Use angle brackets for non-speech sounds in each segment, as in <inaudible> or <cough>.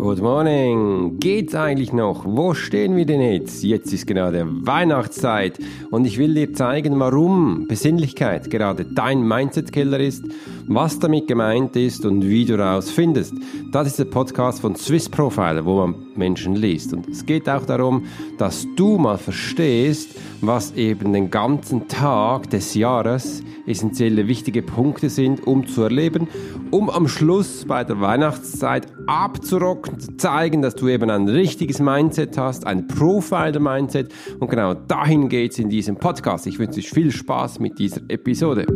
Good morning. Geht's eigentlich noch? Wo stehen wir denn jetzt? Jetzt ist gerade Weihnachtszeit und ich will dir zeigen, warum Besinnlichkeit gerade dein Mindset-Killer ist, was damit gemeint ist und wie du rausfindest. Das ist der Podcast von Swiss Profiler, wo man Menschen liest. Und es geht auch darum, dass du mal verstehst, was eben den ganzen Tag des Jahres essentielle wichtige Punkte sind, um zu erleben, um am Schluss bei der Weihnachtszeit abzurocken, zu zeigen, dass du eben ein richtiges Mindset hast, ein Profiler-Mindset. Und genau dahin geht's in diesem Podcast. Ich wünsche dir viel Spaß mit dieser Episode.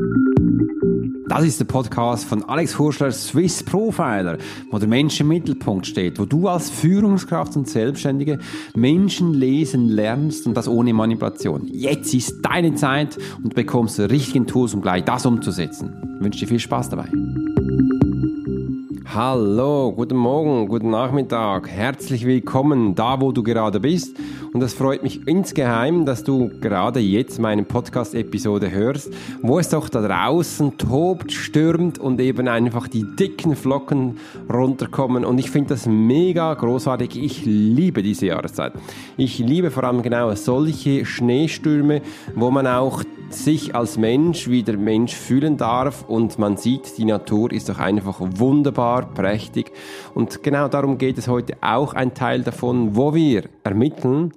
Das ist der Podcast von Alex Hurschler, Swiss Profiler, wo der Mensch im Mittelpunkt steht, wo du als Führungskraft und Selbstständige Menschen lesen lernst und das ohne Manipulation. Jetzt ist deine Zeit und du bekommst die richtigen Tools, um gleich das umzusetzen. Ich wünsche dir viel Spaß dabei. Hallo, guten Morgen, guten Nachmittag, herzlich willkommen da, wo du gerade bist. Und es freut mich insgeheim, dass du gerade jetzt meine Podcast-Episode hörst, wo es doch da draußen tobt, stürmt und eben einfach die dicken Flocken runterkommen. Und ich finde das mega großartig. Ich liebe diese Jahreszeit. Ich liebe vor allem genau solche Schneestürme, wo man auch sich als Mensch wie der Mensch fühlen darf und man sieht, die Natur ist doch einfach wunderbar, prächtig. Und genau darum geht es heute auch ein Teil davon, wo wir ermitteln,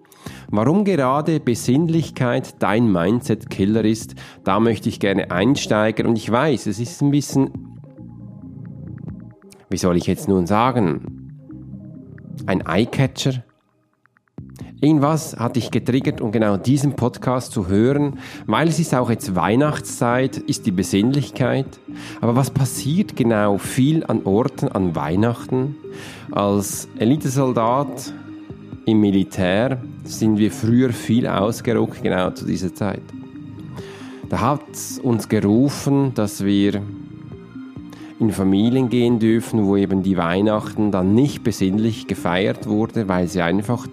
Warum gerade Besinnlichkeit dein Mindset-Killer ist, da möchte ich gerne einsteigen und ich weiß, es ist ein bisschen, wie soll ich jetzt nun sagen, ein Eyecatcher, Irgendwas hat dich getriggert, um genau diesen Podcast zu hören, weil es ist auch jetzt Weihnachtszeit, ist die Besinnlichkeit. Aber was passiert genau viel an Orten an Weihnachten? Als Elitesoldat im Militär sind wir früher viel ausgerückt, genau zu dieser Zeit. Da hat uns gerufen, dass wir in Familien gehen dürfen, wo eben die Weihnachten dann nicht besinnlich gefeiert wurde, weil sie einfach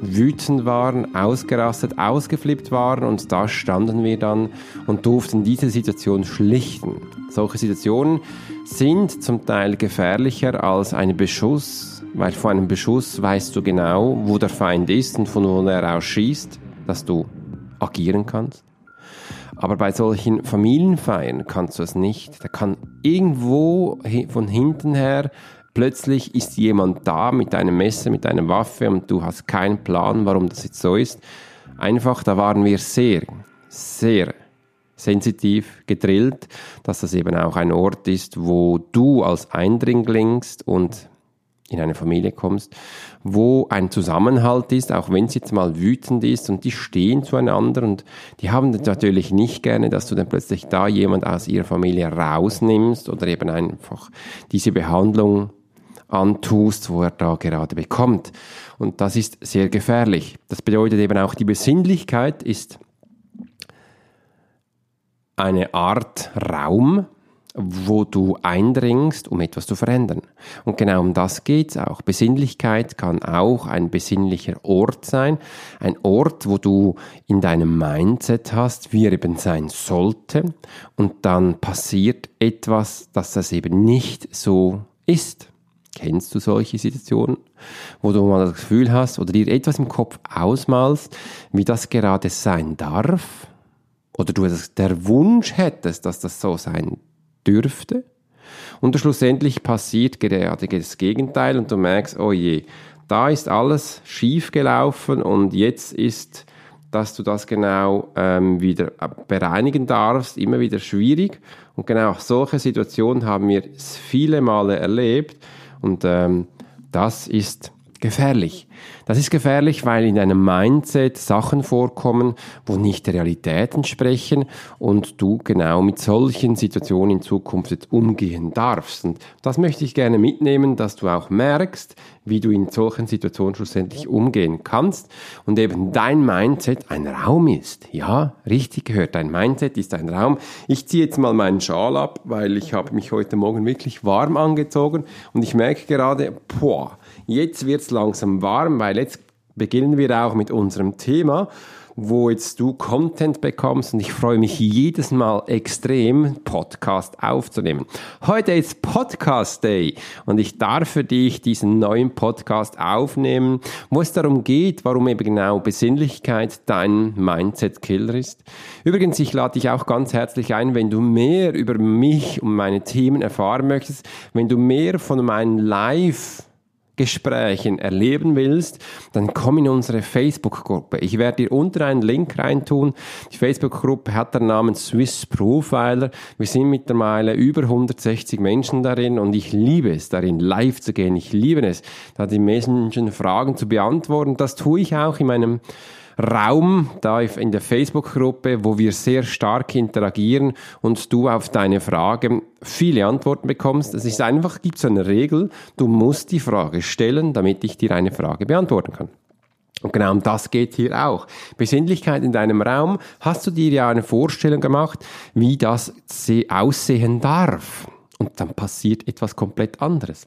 wütend waren, ausgerastet, ausgeflippt waren und da standen wir dann und durften diese Situation schlichten. Solche Situationen sind zum Teil gefährlicher als ein Beschuss, weil vor einem Beschuss weißt du genau, wo der Feind ist und von wo er aus schießt, dass du agieren kannst. Aber bei solchen Familienfeiern kannst du es nicht. Da kann irgendwo von hinten her Plötzlich ist jemand da mit einem Messer, mit einer Waffe und du hast keinen Plan, warum das jetzt so ist. Einfach, da waren wir sehr, sehr sensitiv gedrillt, dass das eben auch ein Ort ist, wo du als Eindringlingst und in eine Familie kommst, wo ein Zusammenhalt ist, auch wenn es jetzt mal wütend ist und die stehen zueinander und die haben natürlich nicht gerne, dass du dann plötzlich da jemand aus ihrer Familie rausnimmst oder eben einfach diese Behandlung antust, wo er da gerade bekommt. Und das ist sehr gefährlich. Das bedeutet eben auch, die Besinnlichkeit ist eine Art Raum, wo du eindringst, um etwas zu verändern. Und genau um das geht's auch. Besinnlichkeit kann auch ein besinnlicher Ort sein. Ein Ort, wo du in deinem Mindset hast, wie er eben sein sollte. Und dann passiert etwas, dass das eben nicht so ist. Kennst du solche Situationen, wo du mal das Gefühl hast oder dir etwas im Kopf ausmalst, wie das gerade sein darf? Oder du der Wunsch hättest, dass das so sein dürfte? Und schlussendlich passiert gerade das Gegenteil und du merkst, oh je, da ist alles schief gelaufen und jetzt ist, dass du das genau ähm, wieder bereinigen darfst, immer wieder schwierig. Und genau solche Situationen haben wir viele Male erlebt und ähm, das ist gefährlich. Das ist gefährlich, weil in deinem Mindset Sachen vorkommen, wo nicht der Realität entsprechen und du genau mit solchen Situationen in Zukunft umgehen darfst. Und das möchte ich gerne mitnehmen, dass du auch merkst, wie du in solchen Situationen schlussendlich umgehen kannst und eben dein Mindset ein Raum ist. Ja, richtig gehört, dein Mindset ist ein Raum. Ich ziehe jetzt mal meinen Schal ab, weil ich habe mich heute Morgen wirklich warm angezogen und ich merke gerade, boah, jetzt wird's langsam warm, weil jetzt beginnen wir auch mit unserem Thema. Wo jetzt du Content bekommst und ich freue mich jedes Mal extrem, Podcast aufzunehmen. Heute ist Podcast Day und ich darf für dich diesen neuen Podcast aufnehmen, wo es darum geht, warum eben genau Besinnlichkeit dein Mindset-Killer ist. Übrigens, ich lade dich auch ganz herzlich ein, wenn du mehr über mich und meine Themen erfahren möchtest, wenn du mehr von meinen Live Gesprächen erleben willst, dann komm in unsere Facebook-Gruppe. Ich werde dir unter einen Link reintun. Die Facebook-Gruppe hat den Namen Swiss Profiler. Wir sind mittlerweile über 160 Menschen darin und ich liebe es, darin live zu gehen. Ich liebe es, da die Menschen Fragen zu beantworten. Das tue ich auch in meinem Raum da in der Facebook-Gruppe, wo wir sehr stark interagieren und du auf deine Frage viele Antworten bekommst. Es ist einfach, gibt so eine Regel, du musst die Frage stellen, damit ich dir eine Frage beantworten kann. Und genau um das geht hier auch. Besinnlichkeit in deinem Raum. Hast du dir ja eine Vorstellung gemacht, wie das aussehen darf? Und dann passiert etwas komplett anderes.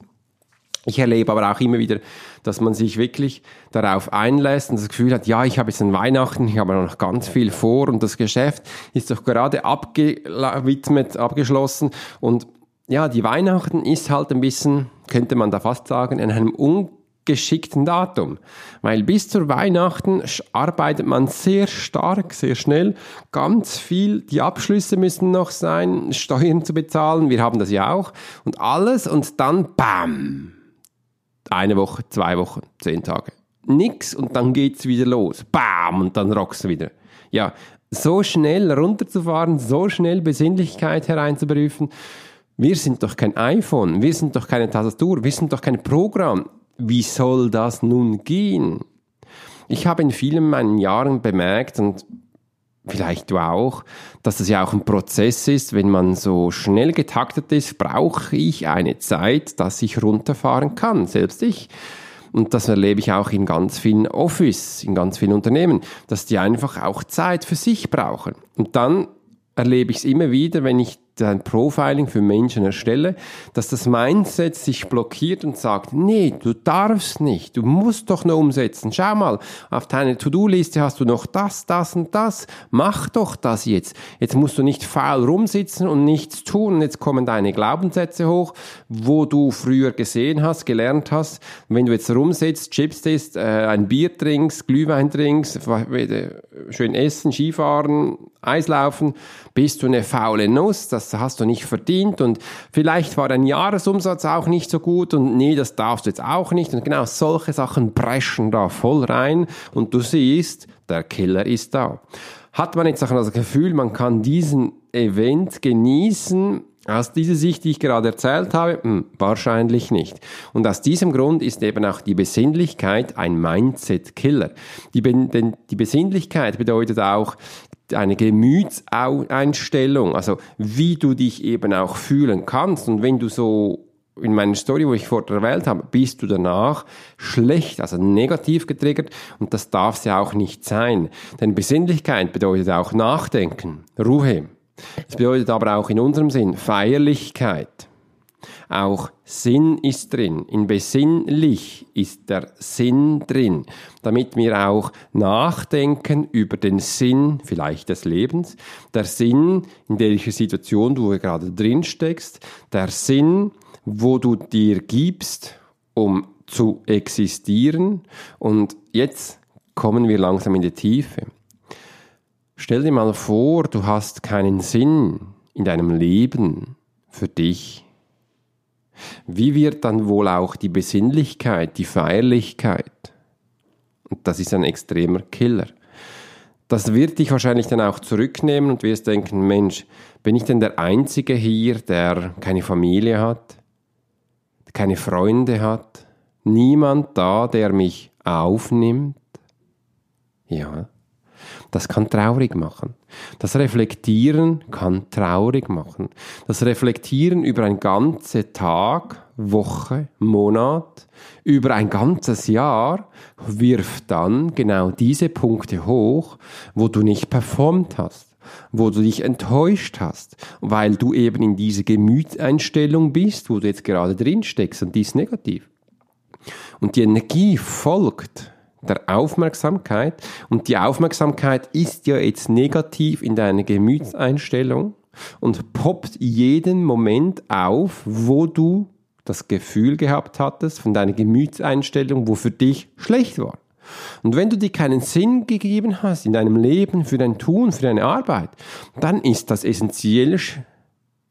Ich erlebe aber auch immer wieder, dass man sich wirklich darauf einlässt und das Gefühl hat, ja, ich habe jetzt ein Weihnachten, ich habe noch ganz viel vor und das Geschäft ist doch gerade abgewidmet, abgeschlossen und ja, die Weihnachten ist halt ein bisschen, könnte man da fast sagen, in einem ungeschickten Datum. Weil bis zur Weihnachten arbeitet man sehr stark, sehr schnell, ganz viel. Die Abschlüsse müssen noch sein, Steuern zu bezahlen, wir haben das ja auch. Und alles und dann BAM! Eine Woche, zwei Wochen, zehn Tage. Nix und dann geht's wieder los. Bam! Und dann rockst du wieder. Ja, so schnell runterzufahren, so schnell Besinnlichkeit hereinzuberufen. Wir sind doch kein iPhone, wir sind doch keine Tastatur, wir sind doch kein Programm. Wie soll das nun gehen? Ich habe in vielen meinen Jahren bemerkt und vielleicht du auch, dass das ja auch ein Prozess ist. Wenn man so schnell getaktet ist, brauche ich eine Zeit, dass ich runterfahren kann, selbst ich. Und das erlebe ich auch in ganz vielen Office, in ganz vielen Unternehmen, dass die einfach auch Zeit für sich brauchen. Und dann erlebe ich es immer wieder, wenn ich ein Profiling für Menschen erstelle, dass das Mindset sich blockiert und sagt, nee, du darfst nicht, du musst doch nur umsetzen. Schau mal, auf deiner To-Do-Liste hast du noch das, das und das. Mach doch das jetzt. Jetzt musst du nicht faul rumsitzen und nichts tun. Jetzt kommen deine Glaubenssätze hoch, wo du früher gesehen hast, gelernt hast. wenn du jetzt rumsitzt, Chips isst, äh, ein Bier trinkst, Glühwein trinkst, schön essen, Skifahren, Eislaufen, bist du eine faule Nuss. Das hast du nicht verdient und vielleicht war dein Jahresumsatz auch nicht so gut und nee, das darfst du jetzt auch nicht. Und genau solche Sachen preschen da voll rein und du siehst, der Killer ist da. Hat man jetzt auch das Gefühl, man kann diesen Event genießen, aus dieser Sicht, die ich gerade erzählt habe, hm, wahrscheinlich nicht. Und aus diesem Grund ist eben auch die Besinnlichkeit ein Mindset-Killer. Die, Be die Besinnlichkeit bedeutet auch, eine Gemütseinstellung, also wie du dich eben auch fühlen kannst. Und wenn du so in meiner Story, wo ich vorher erwähnt habe, bist du danach schlecht, also negativ getriggert und das darf es ja auch nicht sein. Denn Besinnlichkeit bedeutet auch Nachdenken, Ruhe. Es bedeutet aber auch in unserem Sinn Feierlichkeit. Auch Sinn ist drin. In besinnlich ist der Sinn drin, damit wir auch nachdenken über den Sinn vielleicht des Lebens, der Sinn, in welcher Situation du gerade drin steckst, der Sinn, wo du dir gibst, um zu existieren. Und jetzt kommen wir langsam in die Tiefe. Stell dir mal vor, du hast keinen Sinn in deinem Leben für dich. Wie wird dann wohl auch die Besinnlichkeit, die Feierlichkeit? Und das ist ein extremer Killer. Das wird dich wahrscheinlich dann auch zurücknehmen und wirst denken, Mensch, bin ich denn der Einzige hier, der keine Familie hat, keine Freunde hat, niemand da, der mich aufnimmt? Ja, das kann traurig machen. Das Reflektieren kann traurig machen. Das Reflektieren über ein ganze Tag, Woche, Monat, über ein ganzes Jahr wirft dann genau diese Punkte hoch, wo du nicht performt hast wo du dich enttäuscht hast, weil du eben in diese Gemütseinstellung bist, wo du jetzt gerade drin steckst und die ist negativ. Und die Energie folgt der Aufmerksamkeit. Und die Aufmerksamkeit ist ja jetzt negativ in deiner Gemütseinstellung und poppt jeden Moment auf, wo du das Gefühl gehabt hattest von deiner Gemütseinstellung, wo für dich schlecht war. Und wenn du dir keinen Sinn gegeben hast in deinem Leben, für dein Tun, für deine Arbeit, dann ist das essentiell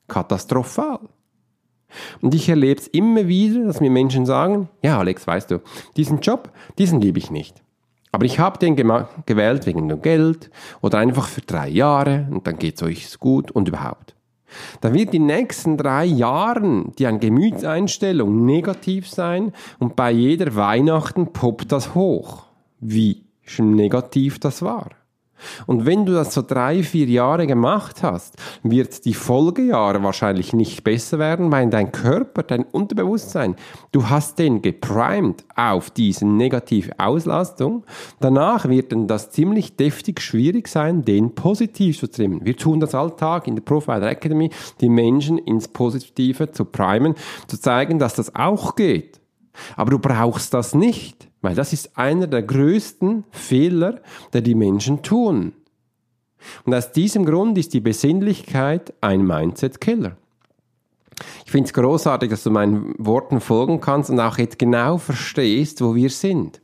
katastrophal. Und ich erlebe es immer wieder, dass mir Menschen sagen, ja Alex, weißt du, diesen Job, diesen liebe ich nicht. Aber ich habe den gewählt wegen dem Geld oder einfach für drei Jahre und dann geht es euch gut und überhaupt. Da wird die nächsten drei Jahren die an Gemütseinstellung negativ sein und bei jeder Weihnachten poppt das hoch, wie negativ das war. Und wenn du das so drei, vier Jahre gemacht hast, wird die Folgejahre wahrscheinlich nicht besser werden, weil dein Körper, dein Unterbewusstsein, du hast den geprimed auf diese negative Auslastung. Danach wird dann das ziemlich deftig schwierig sein, den positiv zu trimmen. Wir tun das alltag in der Profiler Academy, die Menschen ins Positive zu primen, zu zeigen, dass das auch geht. Aber du brauchst das nicht. Weil das ist einer der größten Fehler, der die Menschen tun. Und aus diesem Grund ist die Besinnlichkeit ein Mindset-Killer. Ich finde es großartig, dass du meinen Worten folgen kannst und auch jetzt genau verstehst, wo wir sind.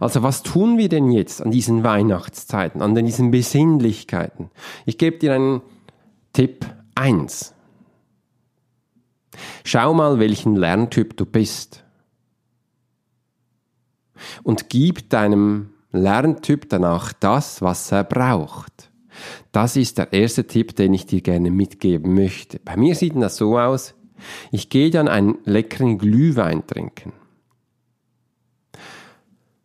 Also was tun wir denn jetzt an diesen Weihnachtszeiten, an diesen Besinnlichkeiten? Ich gebe dir einen Tipp 1. Schau mal, welchen Lerntyp du bist und gib deinem Lerntyp danach das, was er braucht. Das ist der erste Tipp, den ich dir gerne mitgeben möchte. Bei mir sieht das so aus, ich gehe dann einen leckeren Glühwein trinken.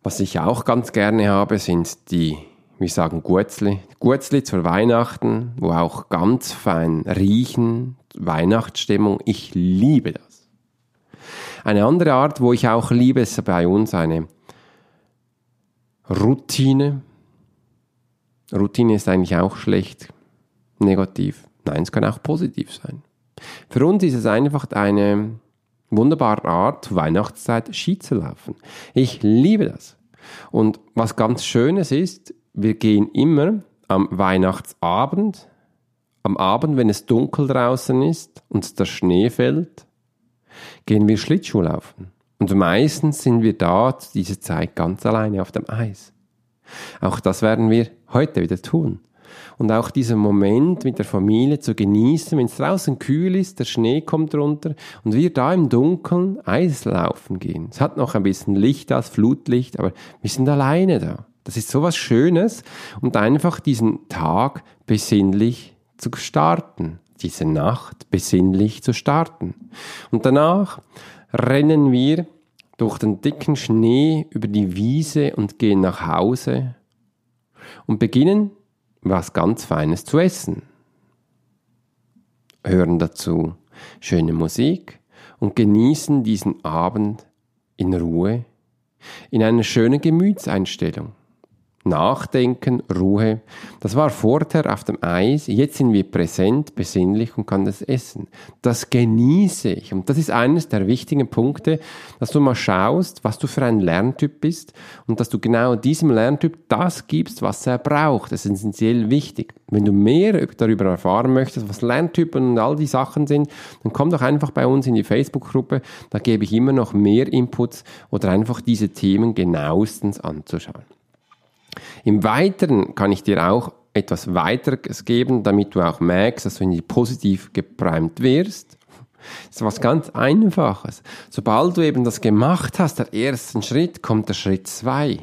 Was ich auch ganz gerne habe, sind die, wie sagen, Gurzli. Gurzli zur Weihnachten, wo auch ganz fein riechen, Weihnachtsstimmung. Ich liebe das. Eine andere Art, wo ich auch liebe, ist bei uns eine Routine. Routine ist eigentlich auch schlecht, negativ. Nein, es kann auch positiv sein. Für uns ist es einfach eine wunderbare Art, Weihnachtszeit Ski zu laufen. Ich liebe das. Und was ganz Schönes ist, wir gehen immer am Weihnachtsabend, am Abend, wenn es dunkel draußen ist und der Schnee fällt, gehen wir Schlittschuh laufen. Und meistens sind wir da zu dieser Zeit ganz alleine auf dem Eis. Auch das werden wir heute wieder tun. Und auch diesen Moment mit der Familie zu genießen, wenn es draußen kühl ist, der Schnee kommt runter und wir da im Dunkeln Eislaufen gehen. Es hat noch ein bisschen Licht als Flutlicht, aber wir sind alleine da. Das ist so was Schönes und einfach diesen Tag besinnlich zu starten, diese Nacht besinnlich zu starten. Und danach rennen wir durch den dicken Schnee über die Wiese und gehen nach Hause und beginnen was ganz Feines zu essen. Hören dazu schöne Musik und genießen diesen Abend in Ruhe, in einer schönen Gemütseinstellung. Nachdenken, Ruhe. Das war vorher auf dem Eis, jetzt sind wir präsent, besinnlich und kann das essen. Das genieße ich. Und das ist eines der wichtigen Punkte, dass du mal schaust, was du für ein Lerntyp bist und dass du genau diesem Lerntyp das gibst, was er braucht. Das ist essentiell wichtig. Wenn du mehr darüber erfahren möchtest, was Lerntypen und all die Sachen sind, dann komm doch einfach bei uns in die Facebook-Gruppe. Da gebe ich immer noch mehr Inputs oder einfach diese Themen genauestens anzuschauen. Im Weiteren kann ich dir auch etwas weiteres geben, damit du auch merkst, dass du in die positiv geprimed wirst. Das ist was ganz Einfaches. Sobald du eben das gemacht hast, der ersten Schritt, kommt der Schritt zwei.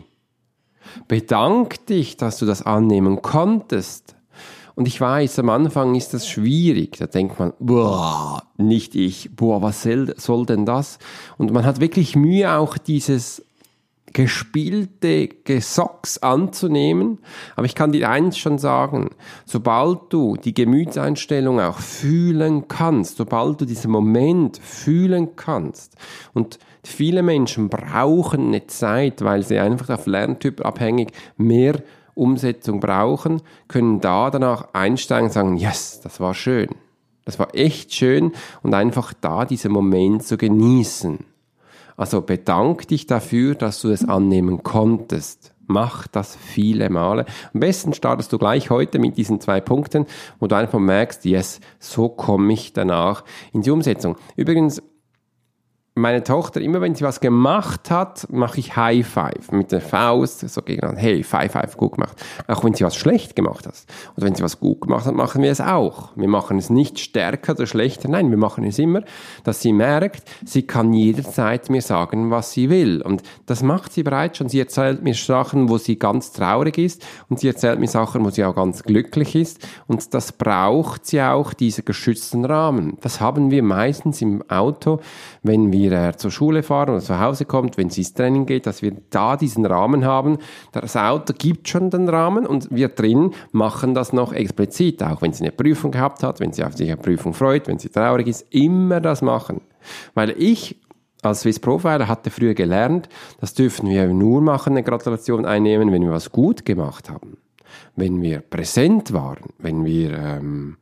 Bedank dich, dass du das annehmen konntest. Und ich weiß, am Anfang ist das schwierig. Da denkt man, boah, nicht ich, boah, was soll denn das? Und man hat wirklich Mühe, auch dieses gespielte Gesocks anzunehmen. Aber ich kann dir eins schon sagen, sobald du die Gemütseinstellung auch fühlen kannst, sobald du diesen Moment fühlen kannst und viele Menschen brauchen eine Zeit, weil sie einfach auf Lerntyp abhängig mehr Umsetzung brauchen, können da danach einsteigen und sagen, yes, das war schön. Das war echt schön und einfach da diesen Moment zu genießen. Also bedank dich dafür, dass du es annehmen konntest. Mach das viele Male. Am besten startest du gleich heute mit diesen zwei Punkten, wo du einfach merkst, yes, so komme ich danach in die Umsetzung. Übrigens, meine Tochter, immer wenn sie was gemacht hat, mache ich High Five mit der Faust, so gegen hey, Five Five, gut gemacht. Auch wenn sie was schlecht gemacht hat. Und wenn sie was gut gemacht hat, machen wir es auch. Wir machen es nicht stärker oder schlechter, nein, wir machen es immer, dass sie merkt, sie kann jederzeit mir sagen, was sie will. Und das macht sie bereits schon. Sie erzählt mir Sachen, wo sie ganz traurig ist und sie erzählt mir Sachen, wo sie auch ganz glücklich ist. Und das braucht sie auch, dieser geschützten Rahmen. Das haben wir meistens im Auto, wenn wir äh, zur Schule fahren oder zu Hause kommt, wenn sie ins Training geht, dass wir da diesen Rahmen haben. Das Auto gibt schon den Rahmen und wir drin machen das noch explizit, auch wenn sie eine Prüfung gehabt hat, wenn sie auf sich eine Prüfung freut, wenn sie traurig ist, immer das machen. Weil ich als Swiss Profiler hatte früher gelernt, das dürfen wir nur machen, eine Gratulation einnehmen, wenn wir was gut gemacht haben. Wenn wir präsent waren, wenn wir ähm,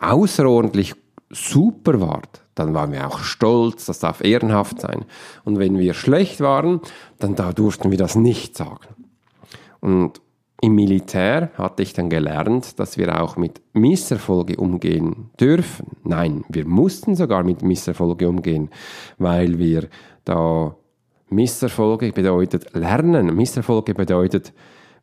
außerordentlich super waren, dann waren wir auch stolz, das darf ehrenhaft sein. Und wenn wir schlecht waren, dann da durften wir das nicht sagen. Und im Militär hatte ich dann gelernt, dass wir auch mit Misserfolge umgehen dürfen. Nein, wir mussten sogar mit Misserfolge umgehen, weil wir da Misserfolge bedeutet lernen. Misserfolge bedeutet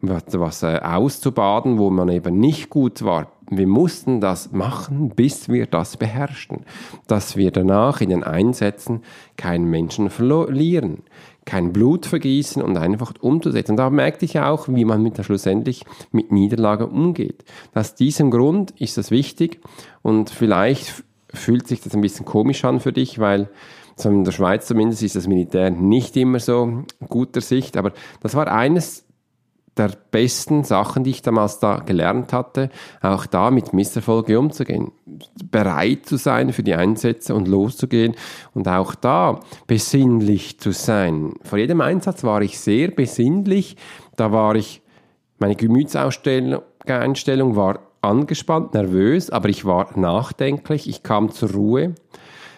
was äh, auszubaden, wo man eben nicht gut war. Wir mussten das machen, bis wir das beherrschten, dass wir danach in den Einsätzen keinen Menschen verlieren, kein Blut vergießen und einfach umzusetzen. Und da merkte ich auch, wie man mit der schlussendlich mit Niederlage umgeht. Aus diesem Grund ist das wichtig und vielleicht fühlt sich das ein bisschen komisch an für dich, weil in der Schweiz zumindest ist das Militär nicht immer so guter Sicht, aber das war eines der besten Sachen, die ich damals da gelernt hatte, auch da mit Misserfolge umzugehen, bereit zu sein für die Einsätze und loszugehen und auch da besinnlich zu sein. Vor jedem Einsatz war ich sehr besinnlich, da war ich, meine Gemütseinstellung war angespannt, nervös, aber ich war nachdenklich, ich kam zur Ruhe.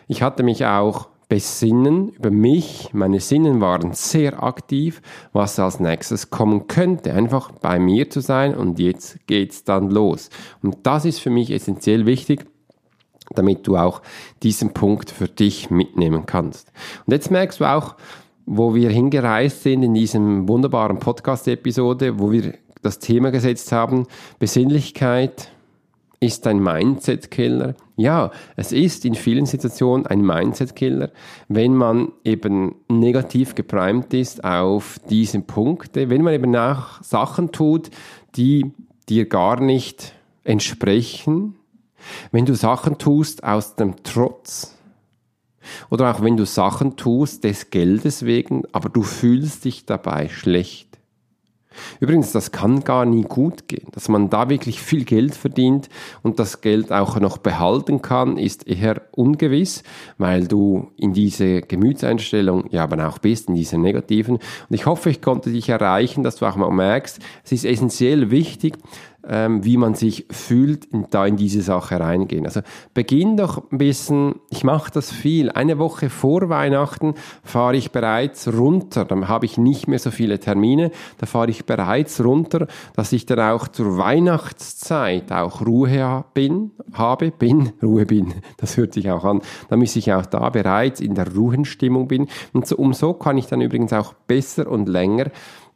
Ich hatte mich auch besinnen über mich. Meine Sinnen waren sehr aktiv, was als nächstes kommen könnte. Einfach bei mir zu sein und jetzt geht's dann los. Und das ist für mich essentiell wichtig, damit du auch diesen Punkt für dich mitnehmen kannst. Und jetzt merkst du auch, wo wir hingereist sind in diesem wunderbaren Podcast-Episode, wo wir das Thema gesetzt haben, Besinnlichkeit, ist ein Mindset-Killer? Ja, es ist in vielen Situationen ein Mindset-Killer, wenn man eben negativ geprimed ist auf diese Punkte, wenn man eben nach Sachen tut, die dir gar nicht entsprechen, wenn du Sachen tust aus dem Trotz, oder auch wenn du Sachen tust des Geldes wegen, aber du fühlst dich dabei schlecht. Übrigens, das kann gar nie gut gehen. Dass man da wirklich viel Geld verdient und das Geld auch noch behalten kann, ist eher ungewiss, weil du in diese Gemütseinstellung ja aber auch bist, in diese negativen. Und ich hoffe, ich konnte dich erreichen, dass du auch mal merkst, es ist essentiell wichtig, ähm, wie man sich fühlt, da in diese Sache reingehen. Also beginn doch ein bisschen, ich mache das viel. Eine Woche vor Weihnachten fahre ich bereits runter. Dann habe ich nicht mehr so viele Termine. Da fahre ich bereits runter, dass ich dann auch zur Weihnachtszeit auch Ruhe bin, habe, bin, <laughs> Ruhe bin. Das hört sich auch an. Damit ich auch da bereits in der Ruhenstimmung bin. Und so, um so kann ich dann übrigens auch besser und länger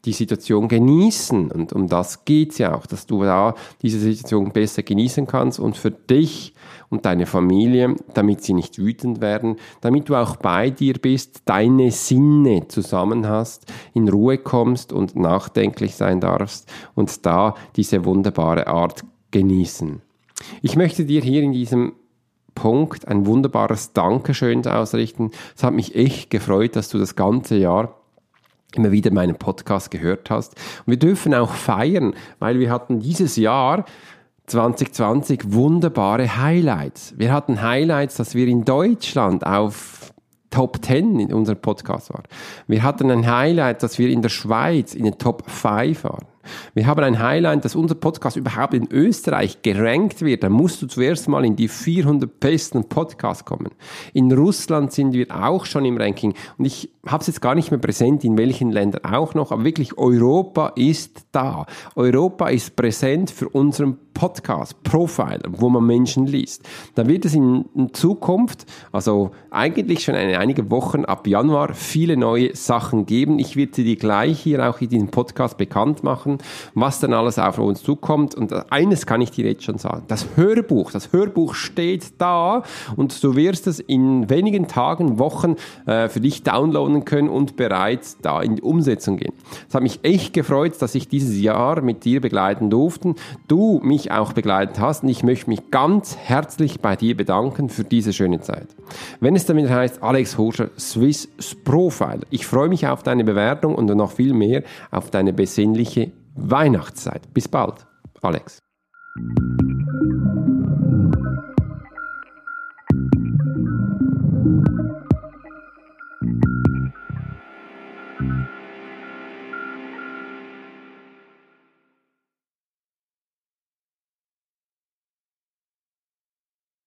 die Situation genießen. Und um das geht's ja auch, dass du da diese Situation besser genießen kannst und für dich und deine Familie, damit sie nicht wütend werden, damit du auch bei dir bist, deine Sinne zusammen hast, in Ruhe kommst und nachdenklich sein darfst und da diese wunderbare Art genießen. Ich möchte dir hier in diesem Punkt ein wunderbares Dankeschön ausrichten. Es hat mich echt gefreut, dass du das ganze Jahr immer wieder meinen Podcast gehört hast. Und wir dürfen auch feiern, weil wir hatten dieses Jahr 2020 wunderbare Highlights. Wir hatten Highlights, dass wir in Deutschland auf Top 10 in unserem Podcast waren. Wir hatten ein Highlight, dass wir in der Schweiz in den Top 5 waren. Wir haben ein Highlight, dass unser Podcast überhaupt in Österreich gerankt wird. Da musst du zuerst mal in die 400 besten Podcasts kommen. In Russland sind wir auch schon im Ranking. Und ich habe es jetzt gar nicht mehr präsent, in welchen Ländern auch noch, aber wirklich Europa ist da. Europa ist präsent für unseren Podcast, Profile, wo man Menschen liest. Da wird es in, Zukunft, also eigentlich schon in einigen Wochen ab Januar, viele neue Sachen geben. Ich werde dir gleich hier auch in diesem Podcast bekannt machen, was dann alles auf uns zukommt. Und eines kann ich dir jetzt schon sagen. Das Hörbuch, das Hörbuch steht da und du wirst es in wenigen Tagen, Wochen äh, für dich downloaden können und bereits da in die Umsetzung gehen. Es hat mich echt gefreut, dass ich dieses Jahr mit dir begleiten durfte. Du mich mich auch begleitet hast. Und ich möchte mich ganz herzlich bei dir bedanken für diese schöne Zeit. Wenn es damit heißt, Alex Horscher, Swiss Profile. Ich freue mich auf deine Bewertung und noch viel mehr auf deine besinnliche Weihnachtszeit. Bis bald, Alex.